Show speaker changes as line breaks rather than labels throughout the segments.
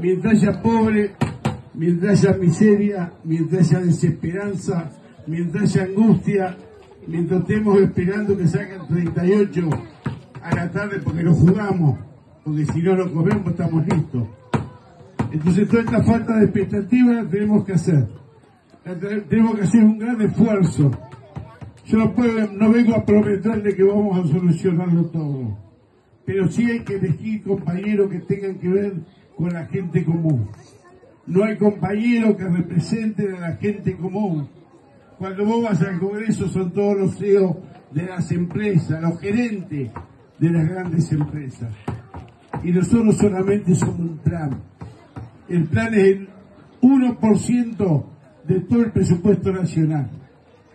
mientras haya pobre, mientras haya miseria, mientras haya desesperanza, mientras haya angustia, mientras estemos esperando que salgan 38 a la tarde porque lo jugamos, porque si no lo comemos estamos listos. Entonces toda esta falta de expectativa la tenemos que hacer. Tenemos que hacer un gran esfuerzo. Yo puedo, no vengo a prometerle que vamos a solucionarlo todo, pero sí hay que elegir compañeros que tengan que ver con la gente común. No hay compañeros que representen a la gente común. Cuando vos vas al Congreso son todos los CEOs de las empresas, los gerentes de las grandes empresas. Y nosotros solamente somos un plan. El plan es el 1% de todo el presupuesto nacional.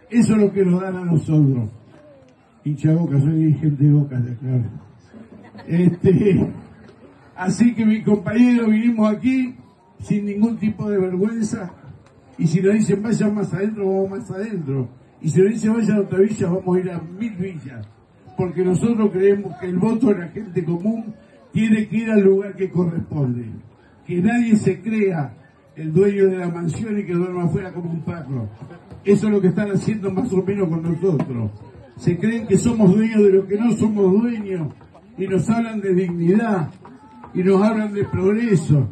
Eso es lo que nos dan a nosotros. Hincha soy de boca, claro. Este, así que mi compañero vinimos aquí sin ningún tipo de vergüenza. Y si nos dicen vayan más adentro, vamos más adentro. Y si nos dicen vayan a otra villa, vamos a ir a mil villas. Porque nosotros creemos que el voto de la gente común tiene que ir al lugar que corresponde. Que nadie se crea el dueño de la mansión y que duerma afuera como un perro. Eso es lo que están haciendo más o menos con nosotros. Se creen que somos dueños de lo que no somos dueños y nos hablan de dignidad y nos hablan de progreso.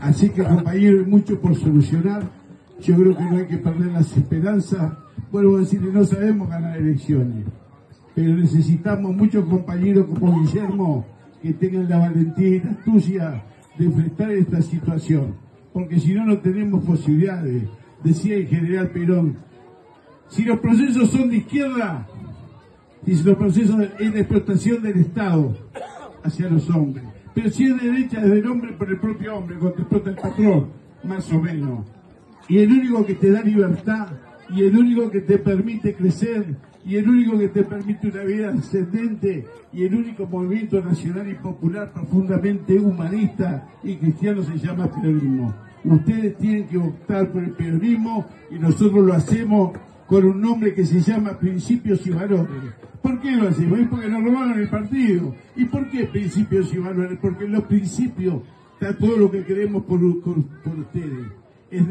Así que compañeros, hay mucho por solucionar. Yo creo que no hay que perder las esperanzas. Vuelvo a decirle, no sabemos ganar elecciones, pero necesitamos muchos compañeros como Guillermo que tengan la valentía y la astucia de enfrentar esta situación, porque si no, no tenemos posibilidades, decía el general Perón. Si los procesos son de izquierda, si los procesos es de explotación del Estado hacia los hombres, pero si es de derecha es del hombre por el propio hombre, cuando explota el patrón, más o menos. Y el único que te da libertad, y el único que te permite crecer, y el único que te permite una vida ascendente y el único movimiento nacional y popular profundamente humanista y cristiano se llama peronismo. Ustedes tienen que optar por el peronismo y nosotros lo hacemos con un nombre que se llama Principios y Valores. ¿Por qué lo hacemos? Es porque nos robaron el partido. ¿Y por qué Principios y Valores? Porque en los principios está todo lo que queremos por, ustedes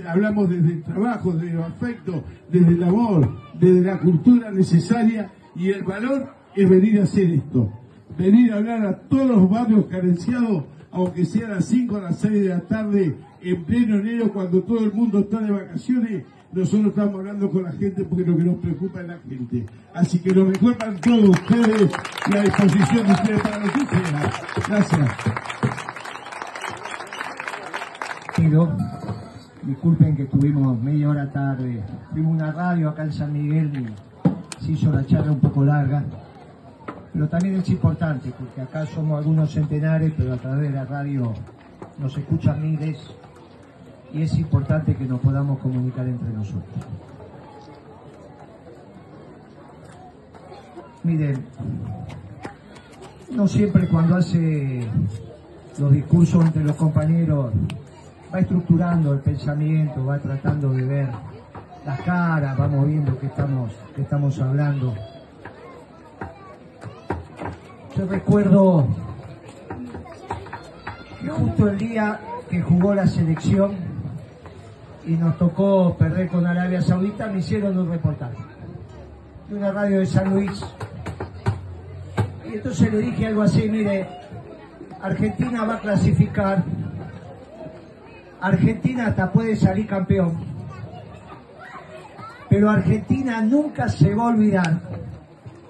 hablamos desde el trabajo, desde el afecto, desde el amor, desde la cultura necesaria y el valor es venir a hacer esto. Venir a hablar a todos los barrios carenciados, aunque sea a las 5 o las 6 de la tarde, en pleno enero, cuando todo el mundo está de vacaciones, nosotros estamos hablando con la gente porque lo que nos preocupa es la gente. Así que lo mejor para todos ustedes y a disposición de ustedes para lo que Gracias.
Disculpen que estuvimos media hora tarde. Fuimos una radio acá en San Miguel y se hizo la charla un poco larga. Pero también es importante porque acá somos algunos centenares, pero a través de la radio nos escuchan miles y es importante que nos podamos comunicar entre nosotros. Miren, no siempre cuando hace los discursos entre los compañeros va estructurando el pensamiento, va tratando de ver las caras, vamos viendo que estamos, que estamos hablando. Yo recuerdo que justo el día que jugó la selección y nos tocó perder con Arabia Saudita, me hicieron un reportaje de una radio de San Luis. Y entonces le dije algo así, mire, Argentina va a clasificar Argentina hasta puede salir campeón. Pero Argentina nunca se va a olvidar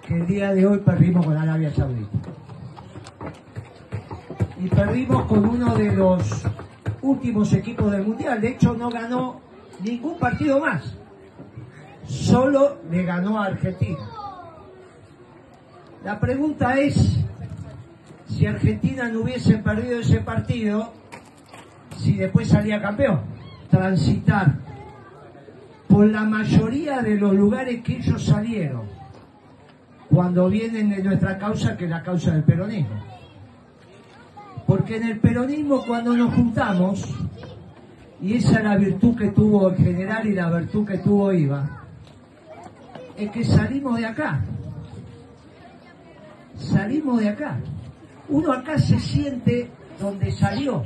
que el día de hoy perdimos con Arabia Saudita. Y perdimos con uno de los últimos equipos del Mundial. De hecho, no ganó ningún partido más. Solo le ganó a Argentina. La pregunta es, si Argentina no hubiese perdido ese partido, si después salía campeón. Transitar por la mayoría de los lugares que ellos salieron cuando vienen de nuestra causa, que es la causa del peronismo. Porque en el peronismo cuando nos juntamos, y esa es la virtud que tuvo el general y la virtud que tuvo Iba, es que salimos de acá. Salimos de acá. Uno acá se siente donde salió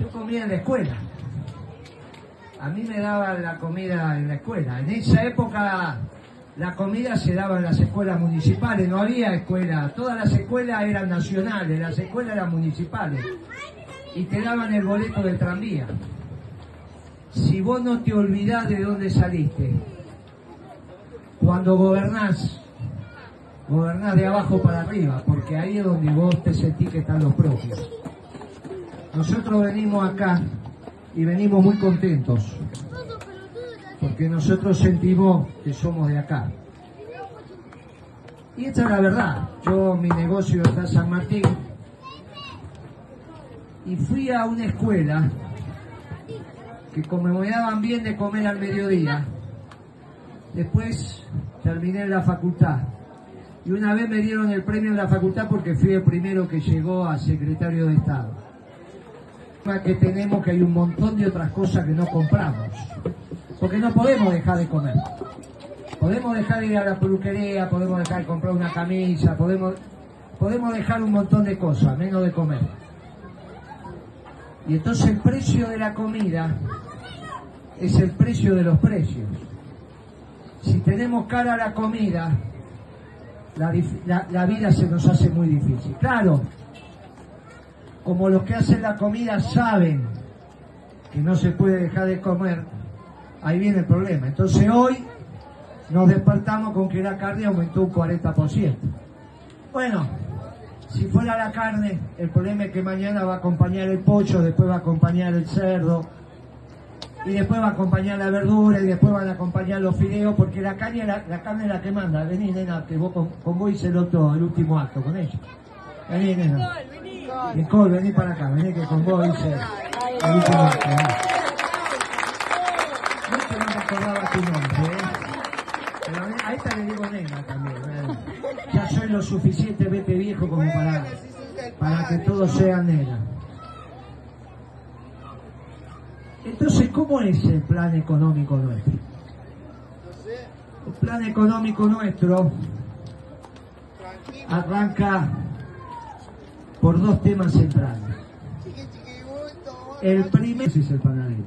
Yo comía en la escuela. A mí me daban la comida en la escuela. En esa época la comida se daba en las escuelas municipales, no había escuela. Todas las escuelas eran nacionales, las escuelas eran municipales. Y te daban el boleto del tranvía. Si vos no te olvidás de dónde saliste, cuando gobernás, gobernás de abajo para arriba, porque ahí es donde vos te sentís que están los propios. Nosotros venimos acá y venimos muy contentos, porque nosotros sentimos que somos de acá. Y esta es la verdad. Yo, mi negocio está en San Martín, y fui a una escuela que como me daban bien de comer al mediodía, después terminé la facultad. Y una vez me dieron el premio en la facultad porque fui el primero que llegó a secretario de Estado. Que tenemos que hay un montón de otras cosas que no compramos. Porque no podemos dejar de comer. Podemos dejar de ir a la peluquería, podemos dejar de comprar una camisa, podemos, podemos dejar un montón de cosas, menos de comer. Y entonces el precio de la comida es el precio de los precios. Si tenemos cara a la comida, la, vida se nos hace muy difícil. Claro, como los que hacen la comida saben que no se puede dejar de comer, ahí viene el problema. Entonces hoy nos despertamos con que la carne aumentó un 40%. Bueno, si fuera la carne, el problema es que mañana va a acompañar el pollo, después va a acompañar el cerdo, y después va a acompañar la verdura y después van a acompañar los fideos porque la carne, la, la carne es la que manda. Vení, nena, que vos con, vos hice el otro, el último acto con ella. Vení, nena. Nicole, vení para acá, vení que con vos hice el último acto. Le digo nena también. Ya soy lo suficientemente viejo como para, para que todos sean nena. Entonces, ¿cómo es el plan económico nuestro? El plan económico nuestro arranca por dos temas centrales. El primero es el panadero.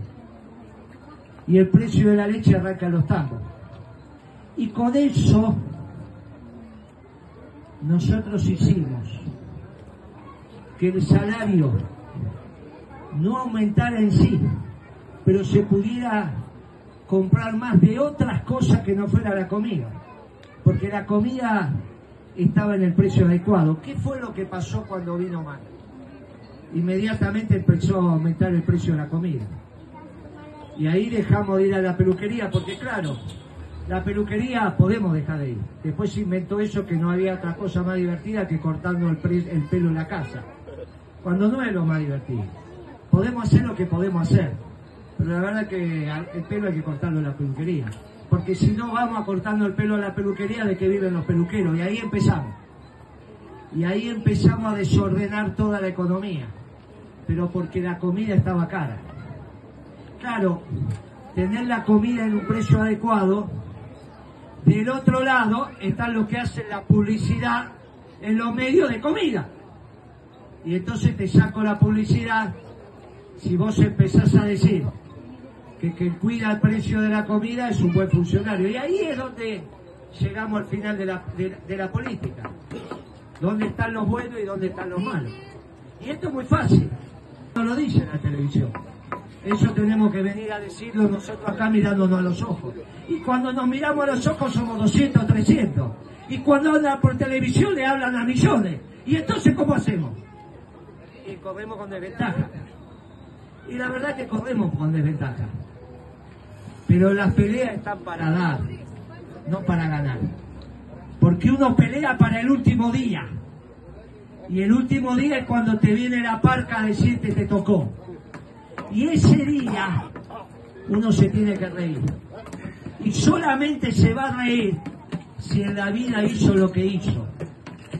Y el precio de la leche arranca los tambos. Y con eso nosotros hicimos que el salario no aumentara en sí, pero se pudiera comprar más de otras cosas que no fuera la comida. Porque la comida estaba en el precio adecuado. ¿Qué fue lo que pasó cuando vino mal? Inmediatamente empezó a aumentar el precio de la comida. Y ahí dejamos de ir a la peluquería, porque claro, la peluquería podemos dejar de ir. Después se inventó eso que no había otra cosa más divertida que cortando el, el pelo en la casa. Cuando no es lo más divertido. Podemos hacer lo que podemos hacer pero la verdad que el pelo hay que cortarlo en la peluquería. Porque si no vamos a cortando el pelo en la peluquería, ¿de que viven los peluqueros? Y ahí empezamos. Y ahí empezamos a desordenar toda la economía. Pero porque la comida estaba cara. Claro, tener la comida en un precio adecuado. Del otro lado están los que hacen la publicidad en los medios de comida. Y entonces te saco la publicidad si vos empezás a decir que quien cuida el precio de la comida es un buen funcionario. Y ahí es donde llegamos al final de la, de, la política. ¿Dónde están los buenos y dónde están los malos? Y esto es muy fácil. No lo dice la televisión. Eso tenemos que venir a decirlo nosotros acá mirándonos a los ojos. Y cuando nos miramos a los ojos somos 200, 300. Y cuando hablan por televisión le hablan a millones. ¿Y entonces cómo hacemos? Y corremos con desventaja. Y la verdad es que corremos con desventaja. Pero las peleas están para dar, no para ganar. Porque uno pelea para el último día. Y el último día es cuando te viene la parca a decirte te tocó. Y ese día uno se tiene que reír. Y solamente se va a reír si en la vida hizo lo que hizo.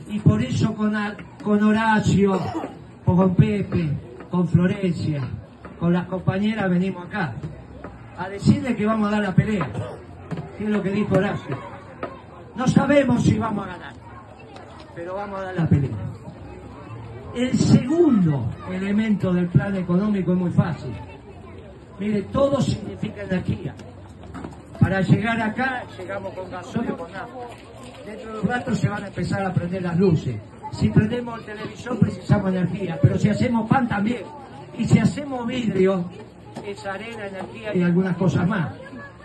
Y por eso con, con Horacio, con Pepe, con Florencia, con las compañeras venimos acá a decirle que vamos a dar la pelea. ¿Qué es lo que dijo Horacio? No sabemos si vamos a ganar, pero vamos a dar la pelea. El segundo elemento del plan económico es muy fácil. Mire, todo significa energía. Para llegar acá, llegamos con gasoil o con agua. Dentro de un rato se van a empezar a prender las luces. Si prendemos el televisor precisamos energía, pero si hacemos pan también. Y si hacemos vidrio, es arena, energía y algunas cosas más.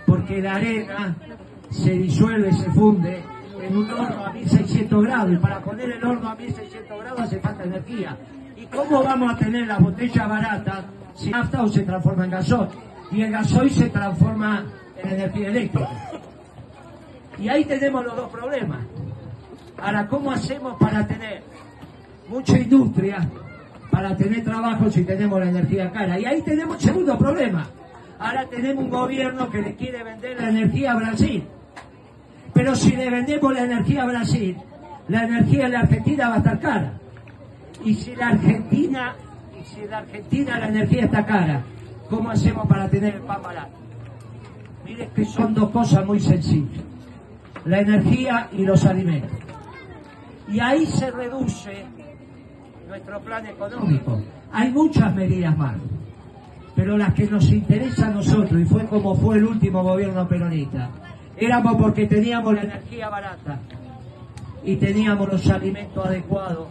Porque la arena se disuelve, se funde en un horno a 1600 grados y para poner el horno a 1600 grados hace falta energía. ¿Y cómo vamos a tener las botellas baratas si nafta se transforma en gasoil? Y el gasoil se transforma en energía eléctrica. Y ahí tenemos los dos problemas. Ahora, ¿cómo hacemos para tener mucha industria, para tener trabajo si tenemos la energía cara? Y ahí tenemos el segundo problema. Ahora tenemos un gobierno que le quiere vender la energía a Brasil. Pero si le vendemos la energía a Brasil, la energía en la Argentina va a estar cara. Y si la Argentina, y si en la Argentina la energía está cara, ¿cómo hacemos para tener el pan barato? Mire que son dos cosas muy sencillas. La energía y los alimentos. Y ahí se reduce nuestro plan económico. Hay muchas medidas más, pero las que nos interesa a nosotros, y fue como fue el último gobierno peronista, éramos porque teníamos la energía barata y teníamos los alimentos adecuados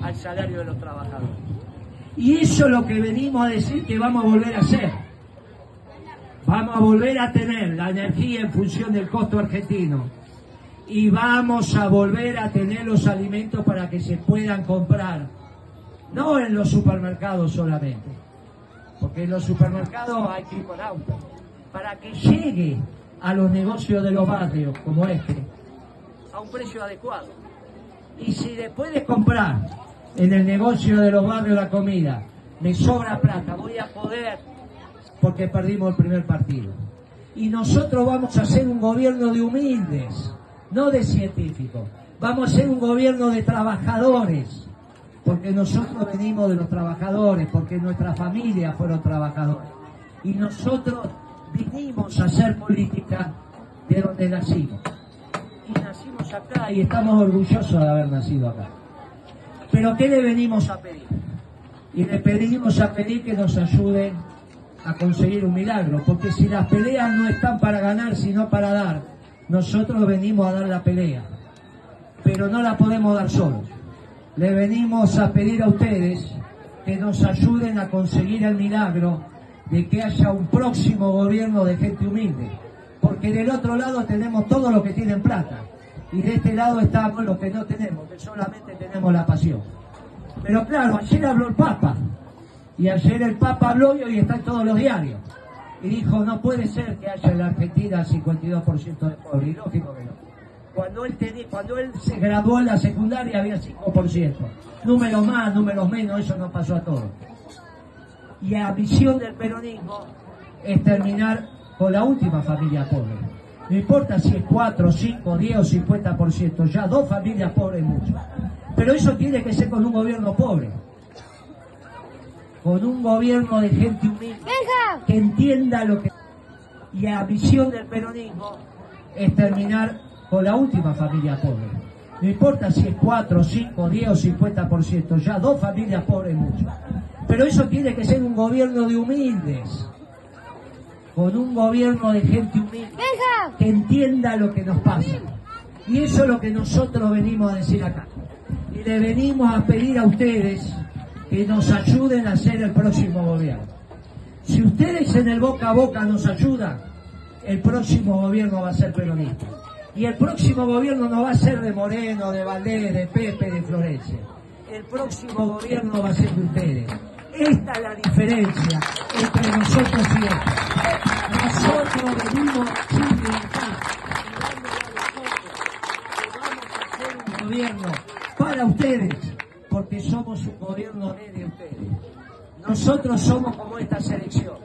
al salario de los trabajadores. Y eso es lo que venimos a decir que vamos a volver a hacer. Vamos a volver a tener la energía en función del costo argentino y vamos a volver a tener los alimentos para que se puedan comprar, no en los supermercados solamente, porque en los supermercados hay que ir con auto, para que llegue a los negocios de los barrios como este a un precio adecuado. Y si después de comprar en el negocio de los barrios la comida me sobra plata, voy a poder porque perdimos el primer partido. Y nosotros vamos a hacer un gobierno de humildes, no de científicos. Vamos a ser un gobierno de trabajadores, porque nosotros venimos de los trabajadores, porque nuestras familias fueron trabajadores. Y nosotros vinimos a hacer política de donde nacimos. Y nacimos acá y estamos orgullosos de haber nacido acá. Pero ¿qué le venimos a pedir? Y le pedimos a pedir que nos ayuden a conseguir un milagro, porque si las peleas no están para ganar, sino para dar, nosotros venimos a dar la pelea, pero no la podemos dar solos. Le venimos a pedir a ustedes que nos ayuden a conseguir el milagro de que haya un próximo gobierno de gente humilde, porque del otro lado tenemos todos los que tienen plata y de este lado estamos los que no tenemos, que solamente tenemos la pasión. Pero claro, ayer habló el Papa y ayer el Papa habló y está en todos los diarios y dijo, no puede ser que haya en la Argentina 52% de pobres. Y lógico que no. Cuando él, cuando él se graduó en la secundaria había 5%. Números más, números menos, eso no pasó a todos. Y la visión del peronismo es terminar con la última familia pobre. No importa si es 4, 5, 10 o 50%, ya dos familias pobres es mucho. Pero eso tiene que ser con un gobierno pobre con un gobierno de gente humilde que entienda lo que... Y la visión del peronismo es terminar con la última familia pobre. No importa si es 4, 5, 10 o 50%, ya dos familias pobres mucho. Pero eso tiene que ser un gobierno de humildes, con un gobierno de gente humilde que entienda lo que nos pasa. Y eso es lo que nosotros venimos a decir acá. Y le venimos a pedir a ustedes que nos ayuden a hacer el próximo gobierno. Si ustedes en el boca a boca nos ayudan, el próximo gobierno va a ser peronista. Y el próximo gobierno no va a ser de Moreno, de Valdés, de Pepe, de Florencia. El próximo gobierno va a ser de ustedes. Esta es la diferencia entre nosotros y ellos. Nosotros venimos sin vamos a un gobierno para ustedes porque somos un gobierno de ustedes. Nosotros somos como esta selección.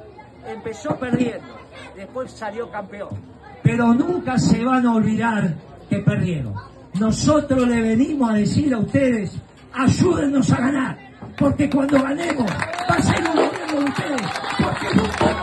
Empezó perdiendo, después salió campeón. Pero nunca se van a olvidar que perdieron. Nosotros le venimos a decir a ustedes, ayúdennos a ganar, porque cuando ganemos va a ser un gobierno de ustedes, porque